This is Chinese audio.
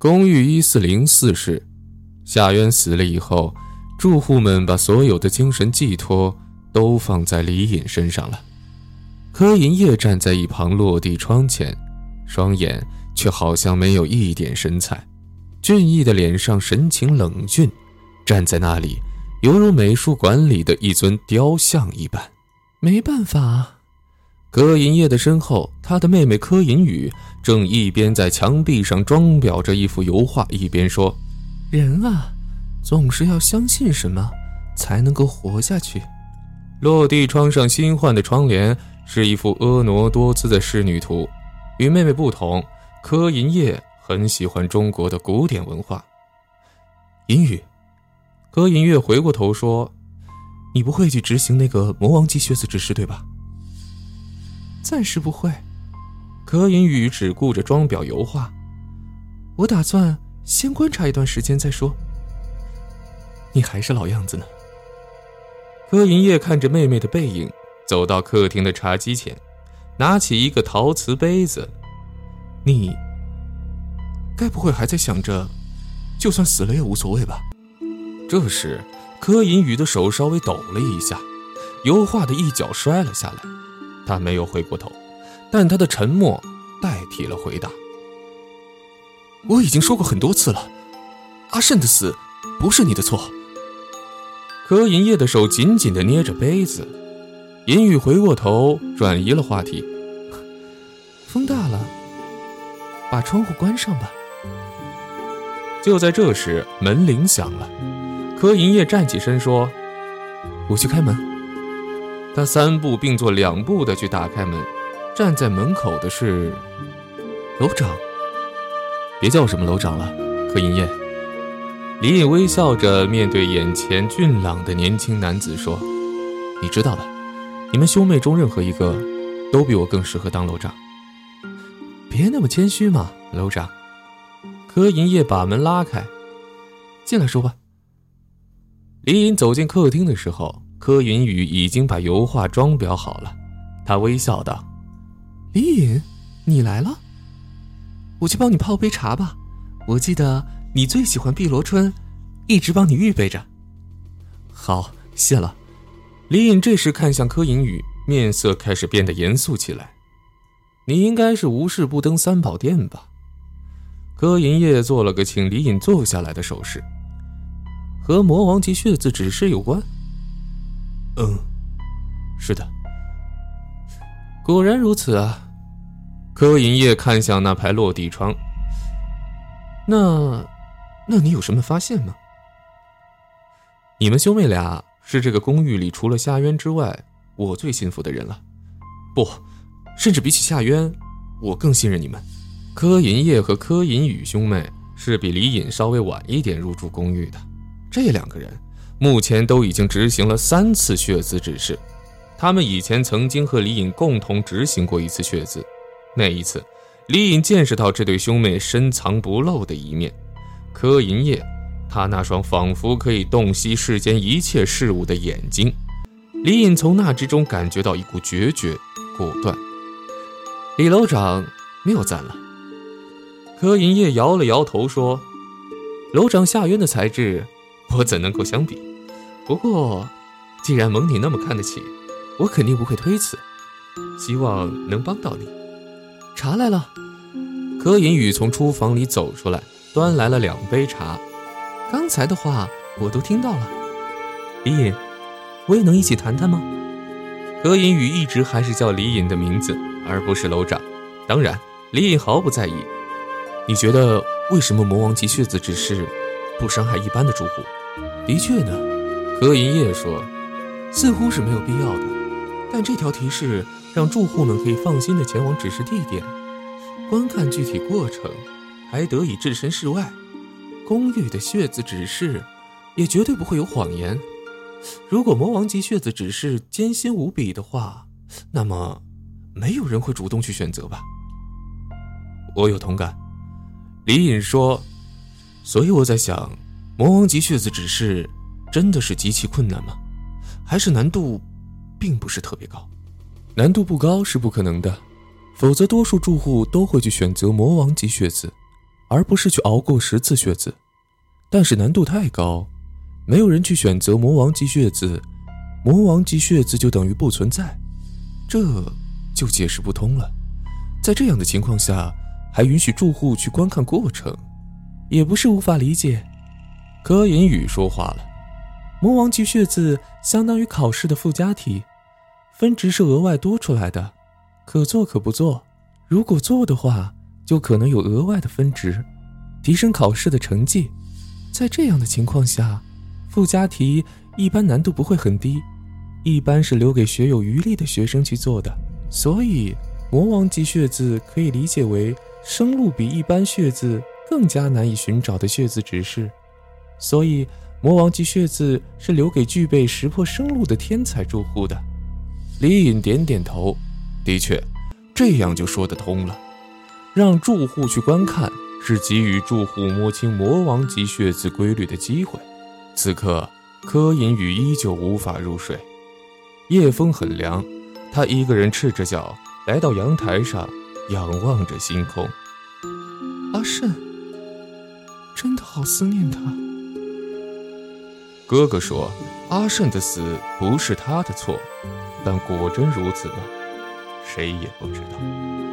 公寓一四零四室，夏渊死了以后，住户们把所有的精神寄托都放在李隐身上了。柯银叶站在一旁落地窗前，双眼却好像没有一点神采，俊逸的脸上神情冷峻，站在那里犹如美术馆里的一尊雕像一般。没办法。柯银叶的身后，他的妹妹柯银雨正一边在墙壁上装裱着一幅油画，一边说：“人啊，总是要相信什么，才能够活下去。”落地窗上新换的窗帘是一幅婀娜多姿的仕女图。与妹妹不同，柯银叶很喜欢中国的古典文化。银雨，柯银月回过头说：“你不会去执行那个魔王级血子指示，对吧？”暂时不会，柯银宇只顾着装裱油画。我打算先观察一段时间再说。你还是老样子呢。柯银叶看着妹妹的背影，走到客厅的茶几前，拿起一个陶瓷杯子。你该不会还在想着，就算死了也无所谓吧？这时，柯银宇的手稍微抖了一下，油画的一角摔了下来。他没有回过头，但他的沉默代替了回答。我已经说过很多次了，阿慎的死不是你的错。柯银叶的手紧紧的捏着杯子，银宇回过头转移了话题。风大了，把窗户关上吧。就在这时，门铃响了。柯银叶站起身说：“我去开门。”他三步并作两步的去打开门，站在门口的是楼长。别叫我什么楼长了，柯银燕。李隐微笑着面对眼前俊朗的年轻男子说：“你知道的，你们兄妹中任何一个，都比我更适合当楼长。别那么谦虚嘛，楼长。”柯银叶把门拉开，进来说吧。李隐走进客厅的时候。柯云雨已经把油画装裱好了，他微笑道：“李隐，你来了，我去帮你泡杯茶吧。我记得你最喜欢碧螺春，一直帮你预备着。”好，谢了。李隐这时看向柯银宇，面色开始变得严肃起来。你应该是无事不登三宝殿吧？柯银叶做了个请李隐坐下来的手势。和魔王级血字指示有关。嗯，是的，果然如此啊。柯银叶看向那排落地窗，那，那你有什么发现吗？你们兄妹俩是这个公寓里除了夏渊之外，我最信服的人了。不，甚至比起夏渊，我更信任你们。柯银叶和柯银宇兄妹是比李隐稍微晚一点入住公寓的，这两个人。目前都已经执行了三次血字指示，他们以前曾经和李隐共同执行过一次血字，那一次，李隐见识到这对兄妹深藏不露的一面。柯银叶，他那双仿佛可以洞悉世间一切事物的眼睛，李隐从那之中感觉到一股决绝、果断。李楼长没有赞了。柯银叶摇了摇头说：“楼长夏渊的才智，我怎能够相比？”不过，既然蒙你那么看得起，我肯定不会推辞，希望能帮到你。茶来了。柯银宇从厨房里走出来，端来了两杯茶。刚才的话我都听到了。李隐，我也能一起谈谈吗？柯银宇一直还是叫李隐的名字，而不是楼长。当然，李隐毫不在意。你觉得为什么魔王级血子只是不伤害一般的住户？的确呢。柯银叶说：“似乎是没有必要的，但这条提示让住户们可以放心的前往指示地点，观看具体过程，还得以置身事外。公寓的血字指示也绝对不会有谎言。如果魔王级血字指示艰辛无比的话，那么没有人会主动去选择吧？”我有同感，李隐说：“所以我在想，魔王级血字指示。”真的是极其困难吗？还是难度并不是特别高？难度不高是不可能的，否则多数住户都会去选择魔王级血字。而不是去熬过十次血字。但是难度太高，没有人去选择魔王级血字，魔王级血字就等于不存在，这就解释不通了。在这样的情况下，还允许住户去观看过程，也不是无法理解。柯银宇说话了：“魔王级血字相当于考试的附加题，分值是额外多出来的，可做可不做。如果做的话，就可能有额外的分值，提升考试的成绩。”在这样的情况下，附加题一般难度不会很低，一般是留给学有余力的学生去做的。所以，魔王级血字可以理解为生路比一般血字更加难以寻找的血字指示。所以，魔王级血字是留给具备识破生路的天才住户的。李隐点点头，的确，这样就说得通了，让住户去观看。是给予住户摸清魔王级血字规律的机会。此刻，柯银宇依旧无法入睡。夜风很凉，他一个人赤着脚来到阳台上，仰望着星空。阿慎，真的好思念他。哥哥说，阿胜的死不是他的错，但果真如此吗？谁也不知道。